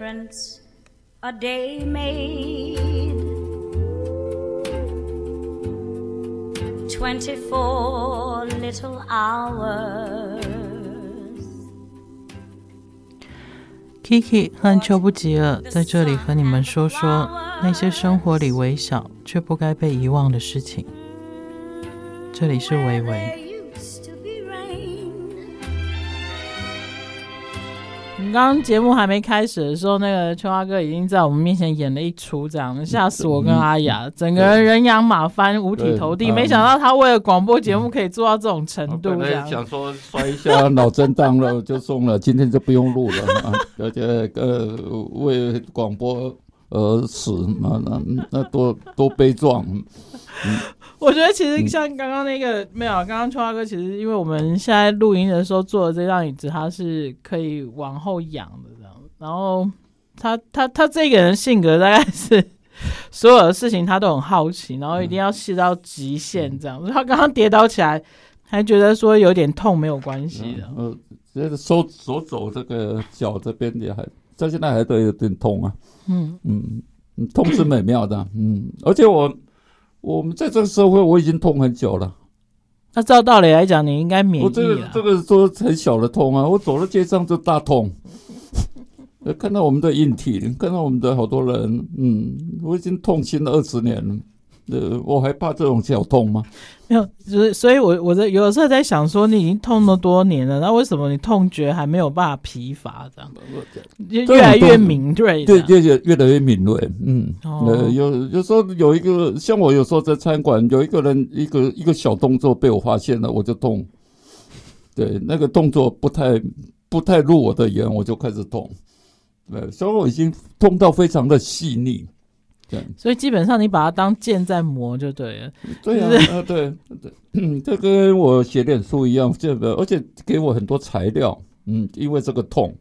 Difference a day made. Twenty-four little hours. Kiki 和秋不吉尔在这里和你们说说那些生活里微小却不该被遗忘的事情。这里是微微。刚刚节目还没开始的时候，那个秋花哥已经在我们面前演了一出，这样吓死我跟阿雅，嗯、整个人人仰马翻，五体投地。没想到他为了广播节目可以做到这种程度，这样。想说摔一下脑震荡了就送了，今天就不用录了，啊、而且呃为广播而死，那那那多多悲壮。嗯 我觉得其实像刚刚那个、嗯、没有，刚刚秋花哥其实因为我们现在录音的时候坐的这张椅子，它是可以往后仰的这样。然后他他他这个人性格大概是所有的事情他都很好奇，然后一定要试到极限这样。嗯、他刚刚跌倒起来还觉得说有点痛没有关系的。呃、嗯，这个手手肘这个脚这边也还，到现在还都有点痛啊。嗯嗯，痛是美妙的。嗯，而且我。我们在这个社会，我已经痛很久了。那照道理来讲，你应该免疫。我这个这个说很小的痛啊，我走到街上就大痛。看到我们的硬体，看到我们的好多人，嗯，我已经痛心了二十年了。呃，我还怕这种小痛吗？没有，就是所以我，我我在有的时候在想说，你已经痛那么多年了，那为什么你痛觉还没有办法疲乏？这样，越来越敏锐，对，越越越来越敏锐。嗯，哦、呃，有有时候有一个像我有时候在餐馆，有一个人一个一个小动作被我发现了，我就痛。对，那个动作不太不太入我的眼，我就开始痛。对，所以我已经痛到非常的细腻。对所以基本上你把它当剑在磨就对了。对啊，啊对对，嗯，这跟我写点书一样，这个而且给我很多材料，嗯，因为这个痛。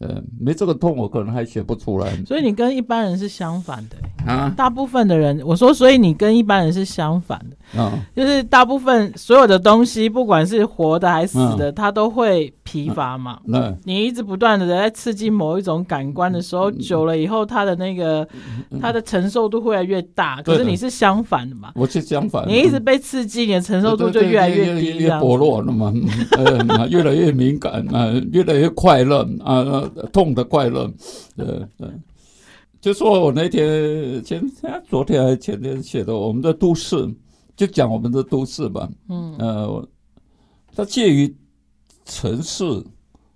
呃，没这个痛，我可能还写不出来。所以你跟一般人是相反的啊。大部分的人，我说，所以你跟一般人是相反的啊。就是大部分所有的东西，不管是活的还是死的，它都会疲乏嘛。那你一直不断的在刺激某一种感官的时候，久了以后，它的那个它的承受度会越来越大。可是你是相反的嘛？我是相反。你一直被刺激，你的承受度就越来越低，越薄弱了嘛。呃，越来越敏感啊，越来越快乐啊。痛的快乐，对对，就说我那天前天、昨天还前天写的我们的都市，就讲我们的都市吧，嗯呃，它介于城市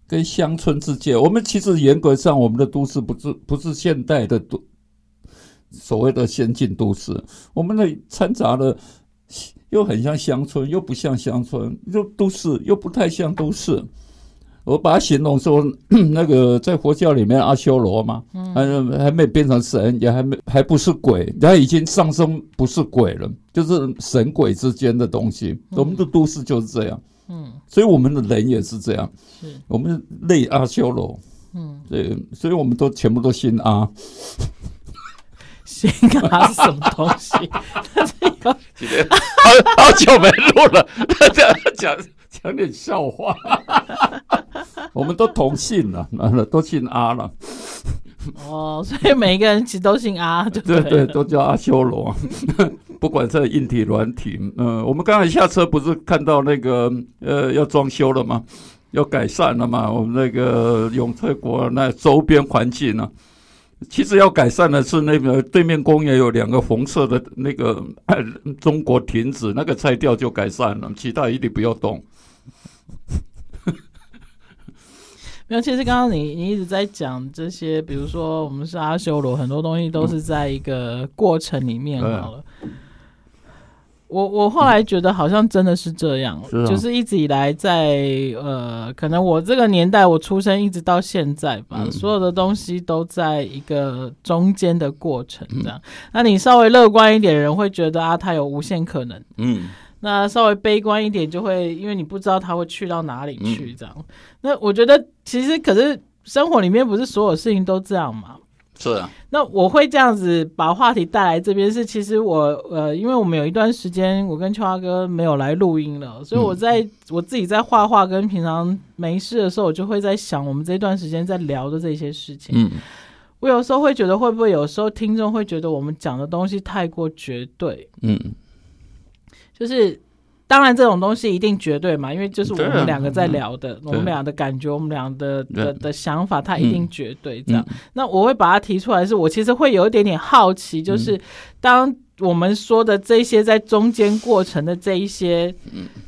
跟乡村之间。我们其实严格上，我们的都市不是不是现代的都所谓的先进都市，我们的掺杂了又很像乡村，又不像乡村，又都市又不太像都市。我把它形容说，那个在佛教里面阿修罗嘛，嗯，还没变成神，也还没还不是鬼，他已经上升不是鬼了，就是神鬼之间的东西。嗯、我们的都市就是这样，嗯，所以我们的人也是这样，是我们类阿修罗，嗯，对，所以我们都全部都姓阿，姓阿是什么东西？好好久没录了，这样讲讲点笑话。我们都同姓了，都姓阿了。哦，所以每一个人其实都姓阿，就对，对对，都叫阿修罗。不管在硬体软体，嗯、呃，我们刚才下车不是看到那个呃要装修了吗？要改善了吗？我们那个永翠国那周边环境呢？其实要改善的是那个对面公园有两个红色的那个 中国亭子，那个拆掉就改善了，其他一定不要动。没有，其实刚刚你你一直在讲这些，比如说我们是阿修罗，很多东西都是在一个过程里面好了。嗯、我我后来觉得好像真的是这样，是啊、就是一直以来在呃，可能我这个年代我出生一直到现在吧，嗯、所有的东西都在一个中间的过程这样。嗯、那你稍微乐观一点的人会觉得啊，它有无限可能。嗯。那稍微悲观一点，就会因为你不知道他会去到哪里去，这样。嗯、那我觉得其实可是生活里面不是所有事情都这样嘛？是啊。那我会这样子把话题带来这边，是其实我呃，因为我们有一段时间我跟秋华哥没有来录音了，所以我在、嗯、我自己在画画跟平常没事的时候，我就会在想我们这段时间在聊的这些事情。嗯，我有时候会觉得会不会有时候听众会觉得我们讲的东西太过绝对？嗯，就是。当然，这种东西一定绝对嘛，因为就是我们两个在聊的，我们俩的感觉，我们俩的的的想法，它一定绝对这样。嗯、那我会把它提出来，是我其实会有一点点好奇，就是当我们说的这些在中间过程的这一些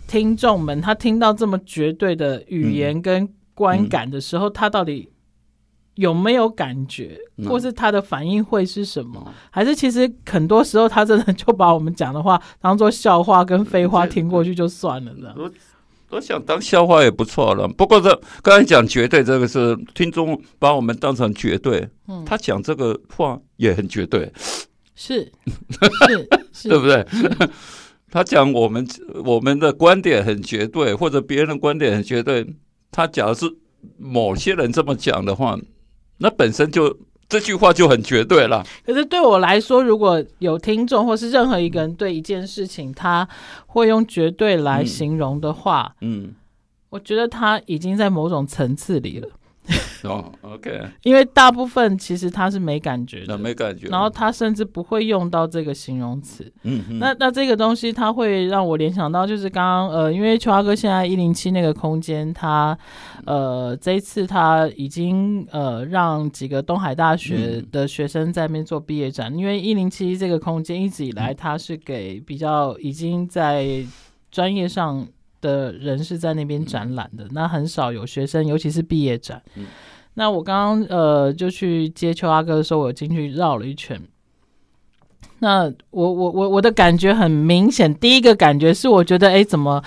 听众们，他听到这么绝对的语言跟观感的时候，他到底有没有感觉，或是他的反应会是什么？嗯、还是其实很多时候他真的就把我们讲的话当做笑话跟废话听过去就算了呢？我我想当笑话也不错了。不过这刚才讲绝对这个是听众把我们当成绝对，嗯、他讲这个话也很绝对，是是，是对不对？他讲我们我们的观点很绝对，或者别人的观点很绝对。他假如是某些人这么讲的话。那本身就这句话就很绝对了。可是对我来说，如果有听众或是任何一个人对一件事情，他会用绝对来形容的话，嗯，嗯，我觉得他已经在某种层次里了。哦，OK，因为大部分其实他是没感觉的，没感觉，然后他甚至不会用到这个形容词。嗯哼，那那这个东西他会让我联想到，就是刚刚呃，因为秋华哥现在一零七那个空间，他呃这一次他已经呃让几个东海大学的学生在那边做毕业展，嗯、因为一零七这个空间一直以来他是给比较已经在专业上。的人是在那边展览的，那很少有学生，尤其是毕业展。嗯、那我刚刚呃就去接秋阿哥的时候，我进去绕了一圈。那我我我我的感觉很明显，第一个感觉是我觉得，哎，怎么？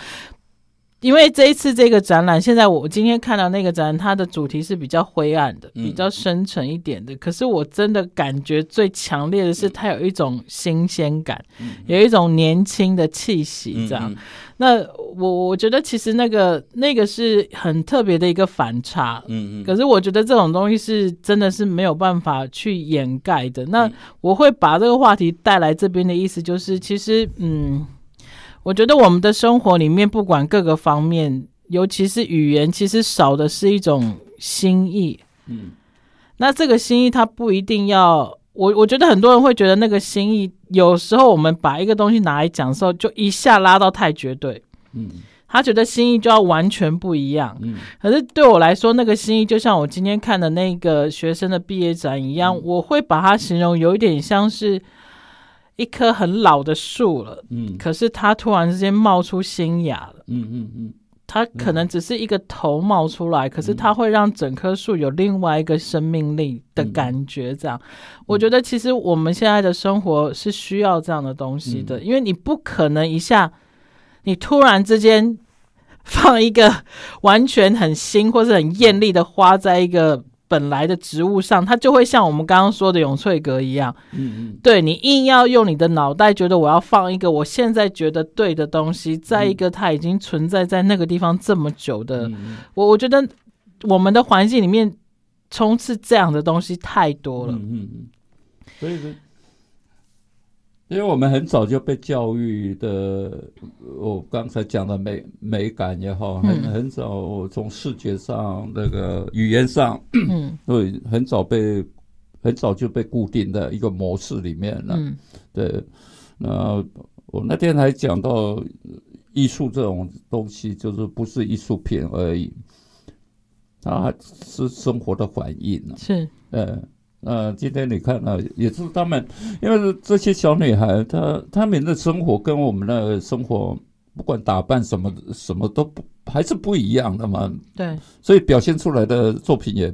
因为这一次这个展览，现在我今天看到那个展览，它的主题是比较灰暗的，比较深沉一点的。嗯、可是我真的感觉最强烈的是，它有一种新鲜感，嗯、有一种年轻的气息，这样。嗯、那我我觉得其实那个那个是很特别的一个反差。嗯嗯。可是我觉得这种东西是真的是没有办法去掩盖的。那我会把这个话题带来这边的意思就是，其实嗯。我觉得我们的生活里面，不管各个方面，尤其是语言，其实少的是一种心意。嗯，那这个心意，它不一定要我。我觉得很多人会觉得那个心意，有时候我们把一个东西拿来讲的时候，就一下拉到太绝对。嗯，他觉得心意就要完全不一样。嗯，可是对我来说，那个心意就像我今天看的那个学生的毕业展一样，我会把它形容有一点像是。一棵很老的树了，嗯，可是它突然之间冒出新芽了，嗯嗯嗯，它可能只是一个头冒出来，可是它会让整棵树有另外一个生命力的感觉。这样，我觉得其实我们现在的生活是需要这样的东西的，因为你不可能一下，你突然之间放一个 完全很新或是很艳丽的花在一个。本来的植物上，它就会像我们刚刚说的永翠阁一样，嗯嗯，对，你硬要用你的脑袋觉得我要放一个我现在觉得对的东西，在一个它已经存在在那个地方这么久的，嗯、我我觉得我们的环境里面充斥这样的东西太多了，嗯嗯嗯，所以说。因为我们很早就被教育的，我刚才讲的美美感也好，很很早从视觉上那个语言上，嗯，对，很早被很早就被固定的一个模式里面了。嗯，对。那我那天还讲到艺术这种东西，就是不是艺术品而已，它是生活的反应。是，呃。呃，今天你看啊，也是他们，因为这些小女孩，她她们的生活跟我们的生活，不管打扮什么，什么都不还是不一样的嘛。对，所以表现出来的作品也，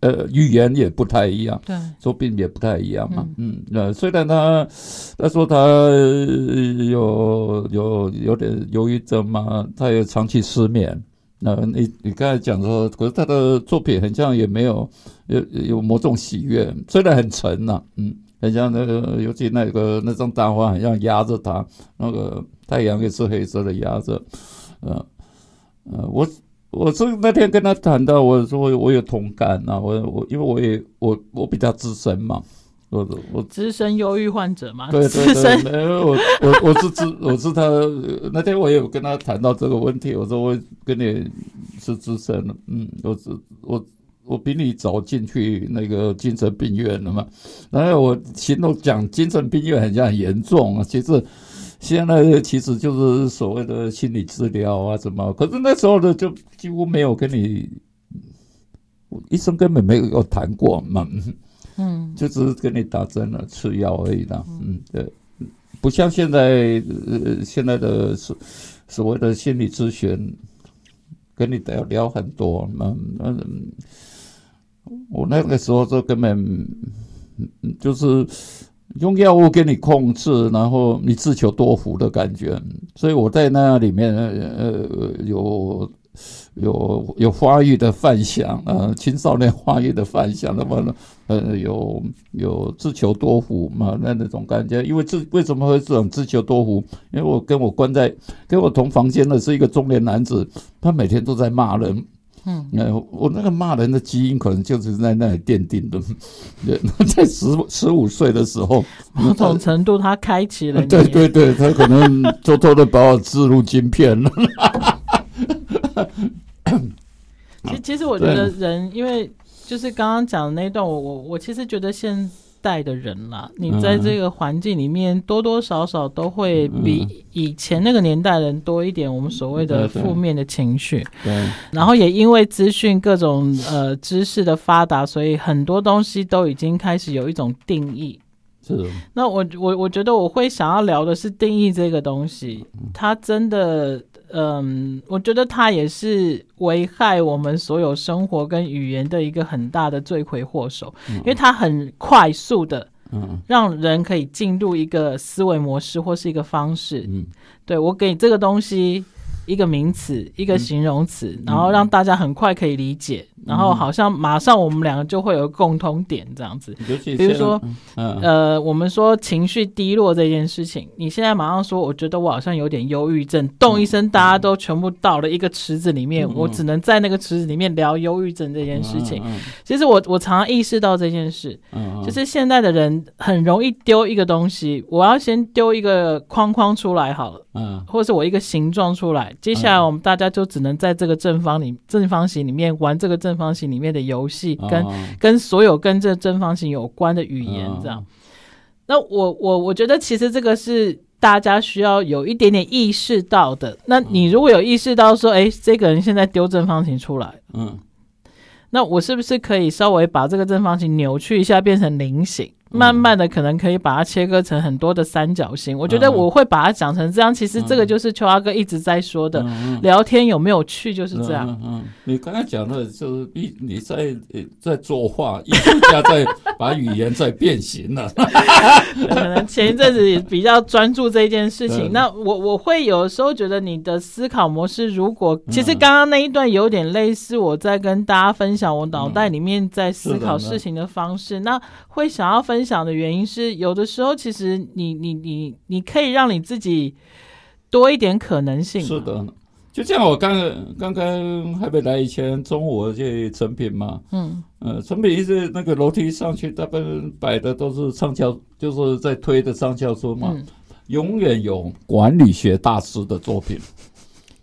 呃，语言也不太一样。对，作品也不太一样嘛。嗯，嗯，呃，虽然她她说她有有有点忧郁症嘛，她也长期失眠。那你你刚才讲说，可是他的作品很像也没有有有某种喜悦，虽然很沉呐、嗯，很像那个，尤其那个那张大画，很像压着他，那个太阳也是黑色的压着，呃呃，我我是那天跟他谈到，我说我有同感啊，我我因为我也我我比较资深嘛，我我资深忧郁患者嘛，对对对，深因为我我我是资我是他那天我也有跟他谈到这个问题，我说我跟你是资深的，嗯，我是我我比你早进去那个精神病院了嘛，然后我形容讲精神病院很像很严重啊，其实。现在其实就是所谓的心理治疗啊，什么？可是那时候的就几乎没有跟你，医生根本没有谈过嘛，嗯，就只是给你打针了、吃药而已啦，嗯，对，不像现在呃现在的所所谓的心理咨询，跟你聊聊很多，嗯嗯，我那个时候就根本就是。用药物给你控制，然后你自求多福的感觉，所以我在那里面呃有有有发育的幻想啊，青少年发育的幻想，那么呃有有自求多福嘛，那那种感觉，因为自为什么会这种自求多福？因为我跟我关在跟我同房间的是一个中年男子，他每天都在骂人。嗯，我那个骂人的基因可能就是在那里奠定的。对，在十十五岁的时候，某种程度他开启了。对对对，他可能偷偷的把我植入晶片了。其实其实我觉得人，因为就是刚刚讲的那一段，我我我其实觉得现代的人啦，你在这个环境里面，多多少少都会比以前那个年代人多一点我们所谓的负面的情绪。对。然后也因为资讯各种呃知识的发达，所以很多东西都已经开始有一种定义。是。那我我我觉得我会想要聊的是定义这个东西，它真的。嗯，我觉得它也是危害我们所有生活跟语言的一个很大的罪魁祸首，嗯、因为它很快速的，嗯，让人可以进入一个思维模式或是一个方式。嗯，对，我给这个东西一个名词，一个形容词，嗯、然后让大家很快可以理解。然后好像马上我们两个就会有共通点这样子，比如说，呃，我们说情绪低落这件事情，你现在马上说，我觉得我好像有点忧郁症，动一声，大家都全部到了一个池子里面，我只能在那个池子里面聊忧郁症这件事情。其实我我常常意识到这件事，就是现在的人很容易丢一个东西，我要先丢一个框框出来好了，嗯，或者是我一个形状出来，接下来我们大家就只能在这个正方里正方形里面玩这个正。方形里面的游戏，跟、oh. 跟所有跟这正方形有关的语言，这样。Oh. 那我我我觉得，其实这个是大家需要有一点点意识到的。那你如果有意识到说，哎、欸，这个人现在丢正方形出来，嗯，oh. 那我是不是可以稍微把这个正方形扭曲一下，变成菱形？慢慢的，可能可以把它切割成很多的三角形。我觉得我会把它讲成这样。其实这个就是秋阿哥一直在说的，聊天有没有趣就是这样。嗯，你刚才讲的就是你你在在作画，艺术家在把语言在变形了。可能前一阵子也比较专注这件事情。那我我会有时候觉得你的思考模式，如果其实刚刚那一段有点类似我在跟大家分享我脑袋里面在思考事情的方式，那会想要分。分享的原因是，有的时候其实你你你你可以让你自己多一点可能性。是的，就像我刚刚刚还没来以前，中午去成品嘛，嗯呃，成品一直那个楼梯上去，大部分摆的都是畅销，就是在推的畅销书嘛，嗯、永远有管理学大师的作品。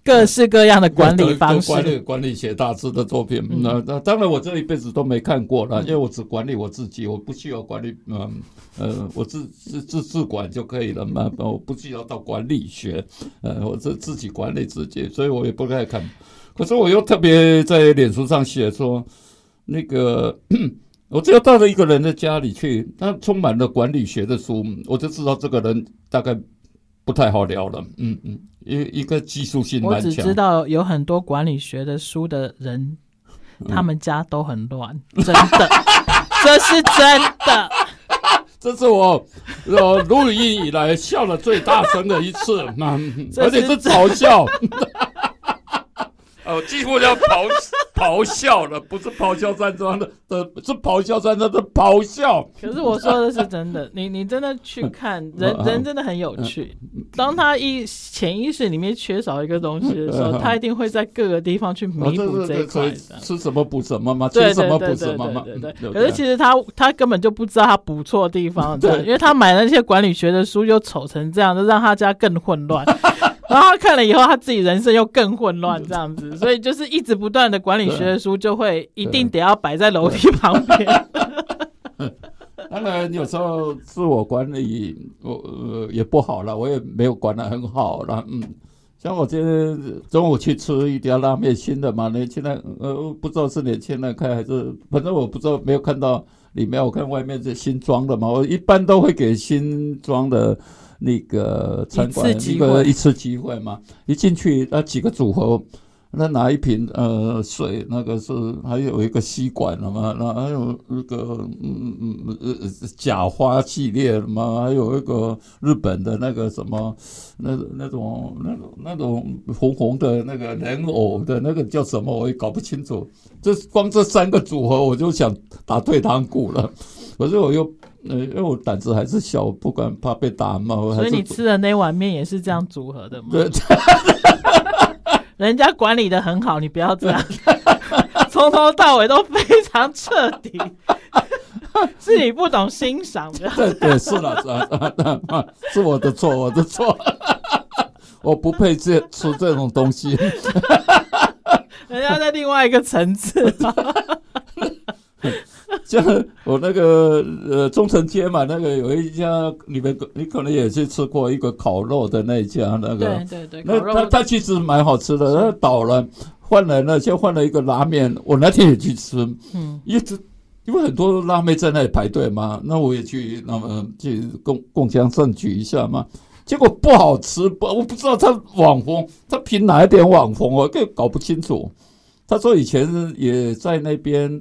各式各样的管理方式，管理管理学大师的作品，嗯、那那当然我这一辈子都没看过了，嗯、因为我只管理我自己，我不需要管理，嗯呃，我自自自自管就可以了嘛，我不需要到管理学，呃，我自自己管理自己，所以我也不太看。可是我又特别在脸书上写说，那个 我只要到了一个人的家里去，他充满了管理学的书，我就知道这个人大概不太好聊了，嗯嗯。一一个技术性，我只知道有很多管理学的书的人，嗯、他们家都很乱，真的，这是真的，这是我呃录音以来笑的最大声的一次，而且是嘲笑。哦，几乎要咆 咆哮了，不是咆哮山庄的，的是咆哮山庄的咆哮。可是我说的是真的，你你真的去看 人，人真的很有趣。当他一潜意识里面缺少一个东西的时候，他一定会在各个地方去弥补这一块。吃什么补什么嘛，吃什么补什么吗？对对对。可是其实他他根本就不知道他补错地方，对，因为他买了那些管理学的书，又丑成这样，就让他家更混乱。然后他看了以后，他自己人生又更混乱，这样子，所以就是一直不断的管理学的书，就会一定得要摆在楼梯旁边。当然，有时候自我管理我呃也不好了，我也没有管得很好了。嗯，像我今天中午去吃一家拉面，新的嘛，年轻人呃不知道是年轻人开还是，反正我不知道，没有看到里面，我看外面是新装的嘛。我一般都会给新装的。那个餐馆一个一次机会嘛，一进去那几个组合，那拿一瓶呃水，那个是还有一个吸管了嘛，那还有那个嗯嗯呃假花系列嘛，还有一个日本的那个什么那那种那种那种红红的那个人偶的那个叫什么，我也搞不清楚。这光这三个组合我就想打退堂鼓了，可是我又。呃，因为我胆子还是小，不敢怕被打嘛。所以你吃的那碗面也是这样组合的吗？对，人家管理的很好，你不要这样，从头到尾都非常彻底，是你不懂欣赏的。对对，是了，是是我的错，我的错，我不配这吃这种东西，人家在另外一个层次。像我那个呃中城街嘛，那个有一家，你们你可能也去吃过一个烤肉的那一家，那个。对对对，那他他其实蛮好吃的，他倒了，换来了，先换了一个拉面，我那天也去吃，嗯，一直因为很多辣妹在那里排队嘛，那我也去那么去共共襄盛举一下嘛，结果不好吃，不我不知道他网红，他凭哪一点网红，我更搞不清楚。他说以前也在那边。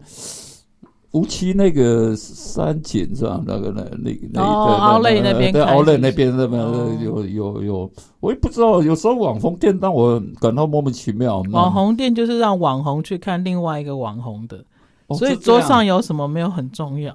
无锡那个三井是吧？那个那那那奥莱那边，对奥莱那边那边有有有，我也不知道。有时候网红店让我感到莫名其妙。网红店就是让网红去看另外一个网红的，所以桌上有什么没有很重要。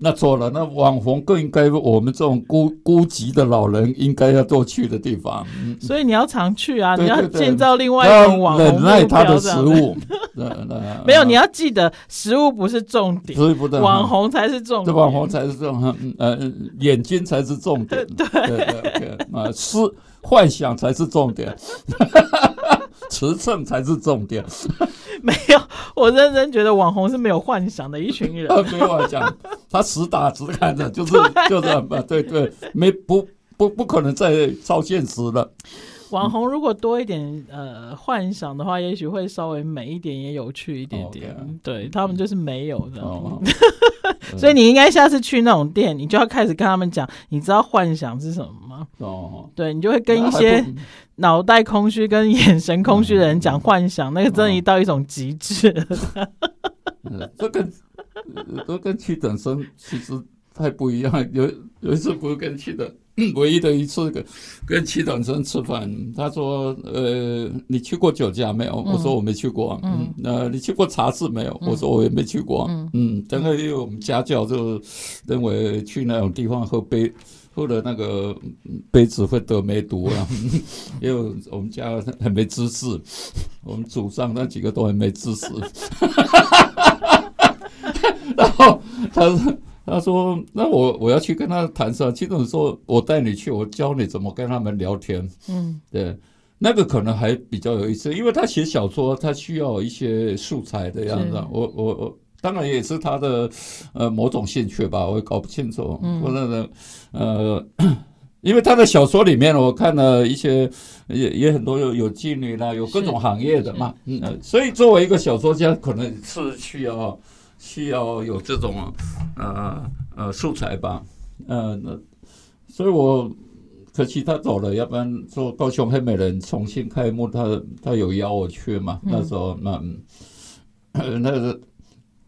那错了，那网红更应该我们这种孤孤寂的老人应该要多去的地方。所以你要常去啊，你要建造另外一种网红，忍耐他的食物。没有，你要记得食物不是重点，网红才是重点。网红才是重点，呃，眼睛才是重点。对 对对，啊，是幻想才是重点。尺寸才是重点，没有，我认真觉得网红是没有幻想的一群人。没有幻想，他实打实看着就是就是啊，对对，没不不不可能再超现实了。网红如果多一点呃幻想的话，也许会稍微美一点，也有趣一点点。Okay. 对他们就是没有的，哦、所以你应该下次去那种店，你就要开始跟他们讲，你知道幻想是什么吗？哦，对你就会跟一些脑袋空虚跟眼神空虚的人讲幻想，那个真的到一种极致。这跟这跟屈等生其实太不一样，有有一次不是跟屈的。唯一的一次跟跟齐等生吃饭，他说：“呃，你去过酒家没有？”嗯、我说：“我没去过。”嗯，那、呃、你去过茶室没有？嗯、我说：“我也没去过。”嗯嗯，等会因为我们家教就认为去那种地方喝杯喝了那个杯子会得梅毒啊，因为我们家很没知识，我们祖上那几个都很没知识。然后他说。他说：“那我我要去跟他谈上。其实说，我带你去，我教你怎么跟他们聊天。嗯，对，那个可能还比较有意思，因为他写小说，他需要一些素材的样子。我我我，当然也是他的呃某种兴趣吧，我也搞不清楚。嗯，我那个呃，因为他的小说里面，我看了一些，也也很多有有妓女啦，有各种行业的嘛。嗯，所以作为一个小说家，可能是需要。”需要有这种呃呃素材吧，呃，那所以我可惜他走了，要不然说高雄黑美人重新开幕，他他有邀我去嘛，那时候那 那个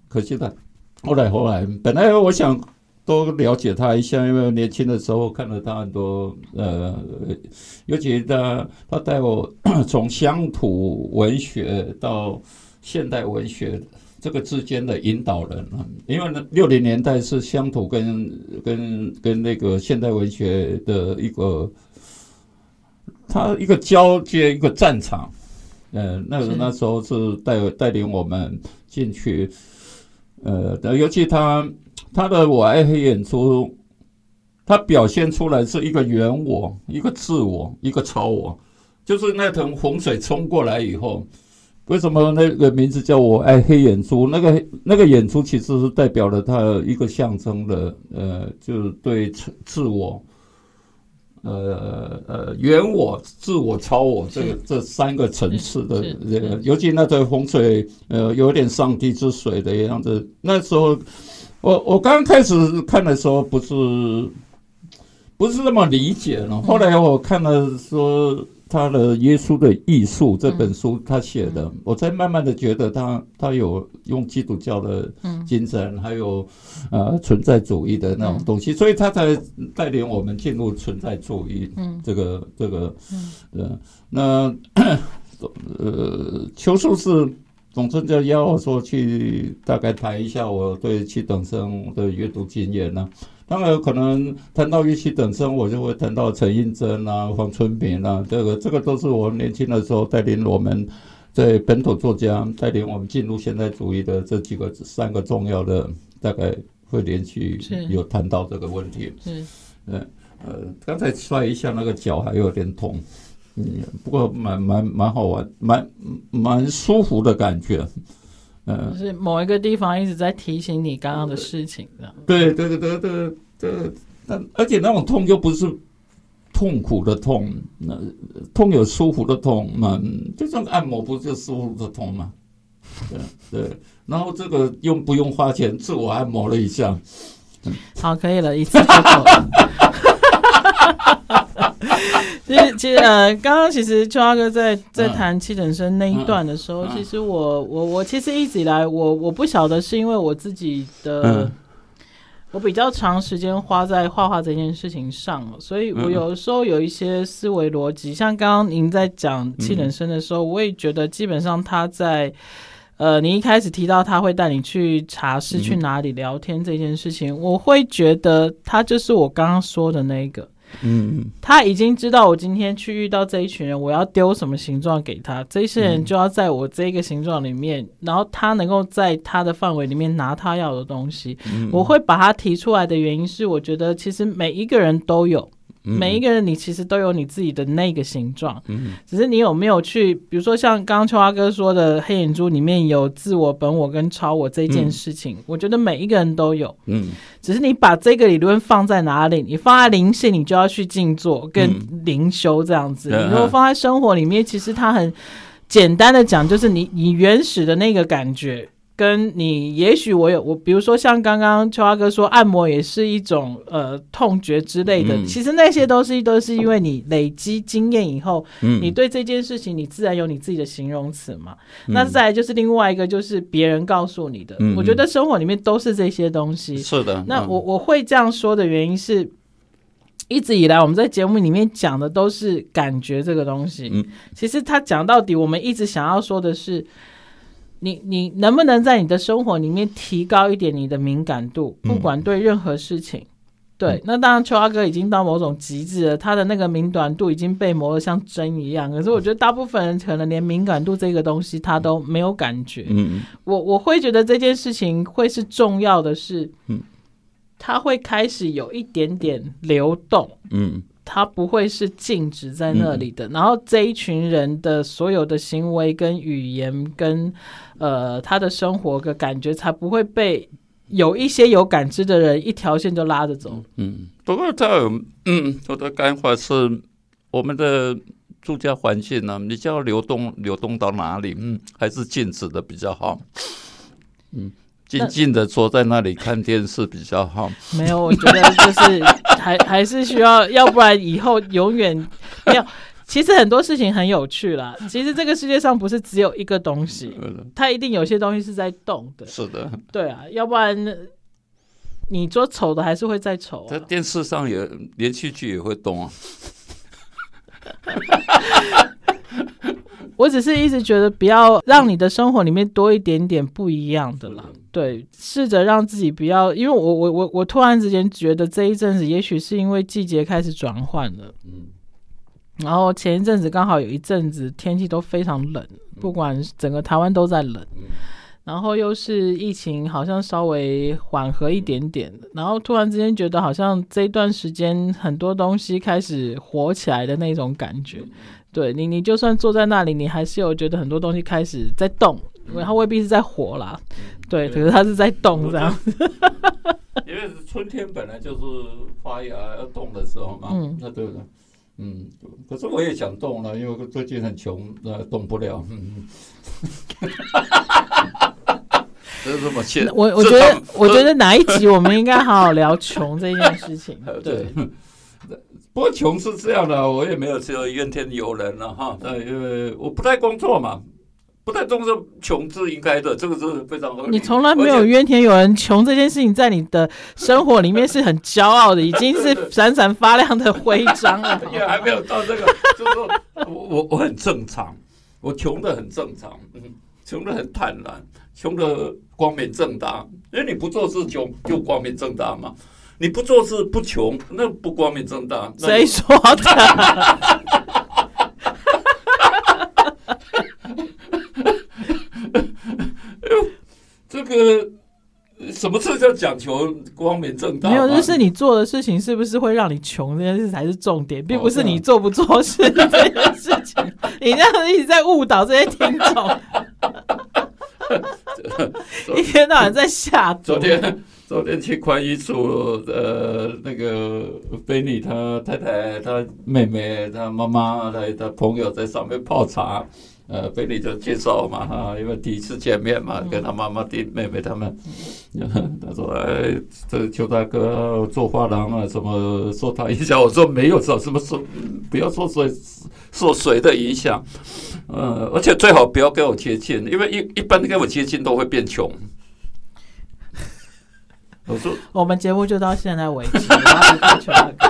可惜的，后来后来本来我想多了解他一下，因为年轻的时候看了他很多，呃，尤其他他带我从乡土文学到现代文学这个之间的引导人啊，因为呢，六零年代是乡土跟跟跟那个现代文学的一个，他一个交接一个战场，呃，那个那时候是带带领我们进去，呃，尤其他。他的我爱黑演出，他表现出来是一个原我，一个自我，一个超我，就是那层洪水冲过来以后，为什么那个名字叫我爱黑眼珠？那个那个眼珠其实是代表了他一个象征的，呃，就是对自自我，呃呃原我、自我、超我这个这三个层次的这个，尤其那对洪水，呃，有点上帝之水的样子，那时候。我我刚开始看的时候不是不是那么理解了，后来我看了说他的《耶稣的艺术》这本书他写的，我才慢慢的觉得他他有用基督教的精神，还有呃存在主义的那种东西，所以他才带领我们进入存在主义这个这个呃那呃邱树是。总之就邀我说去大概谈一下我对七等生的阅读经验呢。当然有可能谈到一七等生，我就会谈到陈映真啊、黄春明啊，这个这个都是我年轻的时候带领我们在本土作家带领我们进入现代主义的这几个三个重要的，大概会连续有谈到这个问题。嗯，呃呃，刚才摔一下那个脚还有点痛。嗯，不过蛮蛮蛮好玩，蛮蛮舒服的感觉，嗯，就是某一个地方一直在提醒你刚刚的事情，对对对对对对，但而且那种痛又不是痛苦的痛，那痛有舒服的痛嘛，就像按摩不是舒服的痛嘛，对对，然后这个用不用花钱自我按摩了一下，好，可以了，一次就够了。其实，其实，呃，刚刚其实秋华哥在在谈七等生那一段的时候，其实我我我其实一直以来，我我不晓得是因为我自己的，我比较长时间花在画画这件事情上，所以我有的时候有一些思维逻辑，像刚刚您在讲七等生的时候，我也觉得基本上他在，呃，你一开始提到他会带你去茶室去哪里聊天这件事情，我会觉得他就是我刚刚说的那个。嗯，他已经知道我今天去遇到这一群人，我要丢什么形状给他，这些人就要在我这个形状里面，然后他能够在他的范围里面拿他要的东西。我会把他提出来的原因是，我觉得其实每一个人都有。每一个人，你其实都有你自己的那个形状，嗯，只是你有没有去，比如说像刚刚秋华哥说的，黑眼珠里面有自我、本我跟超我这件事情，嗯，我觉得每一个人都有，嗯，只是你把这个理论放在哪里，你放在灵性，你就要去静坐跟灵修这样子，嗯，你如果放在生活里面，其实它很简单的讲，就是你你原始的那个感觉。跟你，也许我有我，比如说像刚刚秋华哥说，按摩也是一种呃痛觉之类的，嗯、其实那些都是都是因为你累积经验以后，嗯，你对这件事情你自然有你自己的形容词嘛。嗯、那再来就是另外一个就是别人告诉你的，嗯，我觉得生活里面都是这些东西。是的。那我我会这样说的原因是，一直以来我们在节目里面讲的都是感觉这个东西。嗯，其实他讲到底，我们一直想要说的是。你你能不能在你的生活里面提高一点你的敏感度？不管对任何事情，嗯、对，那当然秋阿哥已经到某种极致了，他的那个敏感度已经被磨得像针一样。可是我觉得大部分人可能连敏感度这个东西他都没有感觉。嗯，我我会觉得这件事情会是重要的是，嗯，他会开始有一点点流动。嗯。他不会是静止在那里的，嗯，然后这一群人的所有的行为跟语言跟呃他的生活的感觉，才不会被有一些有感知的人一条线就拉着走。嗯，不过他有嗯，我的感觉是我们的住家环境呢，你就要流动流动到哪里？嗯，还是静止的比较好。嗯。静静的坐在那里看电视比较好。没有，我觉得就是还还是需要，要不然以后永远没有。其实很多事情很有趣啦。其实这个世界上不是只有一个东西，它一定有些东西是在动的。是的，对啊，要不然你说丑的还是会再丑、啊。在电视上也连续剧也会动啊。我只是一直觉得，不要让你的生活里面多一点点不一样的啦。对，试着让自己不要，因为我我我我突然之间觉得这一阵子，也许是因为季节开始转换了。嗯。然后前一阵子刚好有一阵子天气都非常冷，不管整个台湾都在冷。然后又是疫情，好像稍微缓和一点点。然后突然之间觉得，好像这一段时间很多东西开始火起来的那种感觉。对你，你就算坐在那里，你还是有觉得很多东西开始在动，因为它未必是在火啦。对，可是它是在动这样子。因为春天本来就是发芽要动的时候嘛。嗯，那对不对。嗯，可是我也想动了，因为最近很穷，呃，动不了。嗯这是么欠？我我觉得，我觉得哪一集我们应该好好聊穷这件事情。对，不过穷是这样的，我也没有说怨天尤人了哈。对，因为我不太工作嘛，不太重视穷是应该的，这个是非常合理。你从来没有怨天尤人，穷这件事情在你的生活里面是很骄傲的，已经是闪闪发亮的徽章了。也还没有到这个，就是说我我我很正常，我穷的很正常，嗯，穷的很坦然。穷的光明正大，因为你不做事穷就光明正大嘛，你不做事不穷，那不光明正大。谁说的？这个什么事叫讲求光明正大？没有，就是你做的事情是不是会让你穷这件事才是重点，并不是你做不做事这件事情。你这样一直在误导这些听众。一天到晚在下。昨天，昨天去宽衣处，呃，那个菲尼他太太、他妹妹、他妈妈、他他朋友在上面泡茶。呃，菲尼就介绍嘛，哈，因为第一次见面嘛，跟他妈妈、弟妹妹他们，他说：“哎，这邱大哥做画廊啊，什么受他影响？”我说：“没有，什么受，不要说谁受谁的影响。”呃，而且最好不要跟我接近，因为一一般跟我接近都会变穷。我说，我们节目就到现在为止。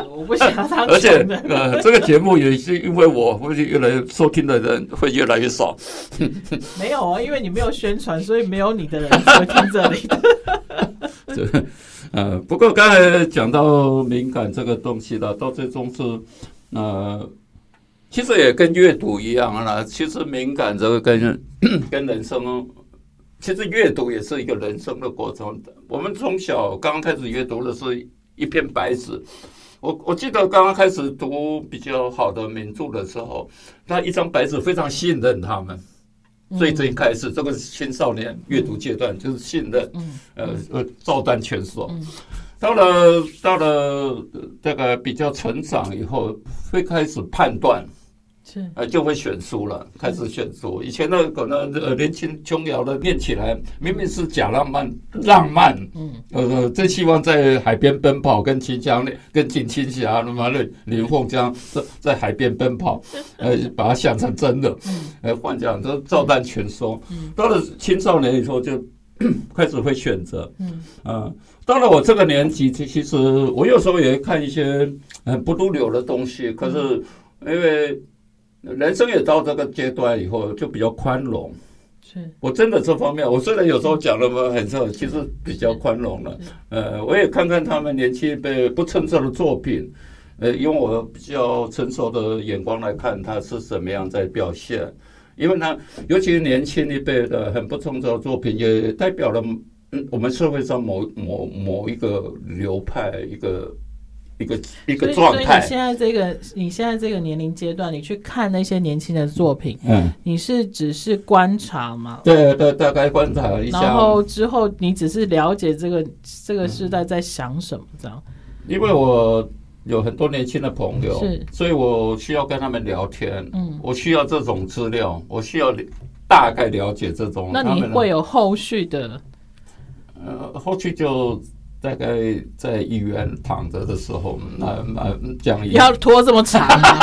我，我不想当而且，呃，这个节目也是因为我会越来越收听的人会越来越少。没有啊，因为你没有宣传，所以没有你的人会听这里的。呃，不过刚才讲到敏感这个东西了，到最终是呃，其实也跟阅读一样啦。其实敏感这个跟 跟人生。其实阅读也是一个人生的过程。我们从小刚刚开始阅读的是一片白纸。我我记得刚刚开始读比较好的名著的时候，那一张白纸非常信任他们。所以这一开始，这个是青少年阅读阶段，就是信任，呃呃，照单全收。到了到了这个比较成长以后，会开始判断。是，呃，就会选书了，开始选书。以前那，可能呃年轻琼瑶的念起来，明明是假浪漫，浪漫，嗯，呃，真希望在海边奔跑，跟秦香莲、跟金青霞、那么林凤江在在海边奔跑，呃，把它想成真的，呃，幻想都照单全收。到了青少年以后，就 开始会选择，嗯，啊，到了我这个年纪，其实我有时候也会看一些很不入流的东西，可是因为。人生也到这个阶段以后，就比较宽容。是我真的这方面，我虽然有时候讲的嘛很错，其实比较宽容了。呃，我也看看他们年轻一辈不成熟的作品，呃，用我比较成熟的眼光来看，他是怎么样在表现。因为呢，尤其是年轻一辈的很不成熟的作品，也代表了嗯我们社会上某某某一个流派一个。一个一个状态。所以你现在这个，你现在这个年龄阶段，你去看那些年轻的作品，嗯，你是只是观察吗？对对，大概观察一下。然后之后，你只是了解这个这个时代在想什么，这样。因为我有很多年轻的朋友，是，所以我需要跟他们聊天。嗯，我需要这种资料，我需要大概了解这种。那你会有后续的？呃，后续就。大概在医院躺着的时候，那那讲。要拖这么长吗？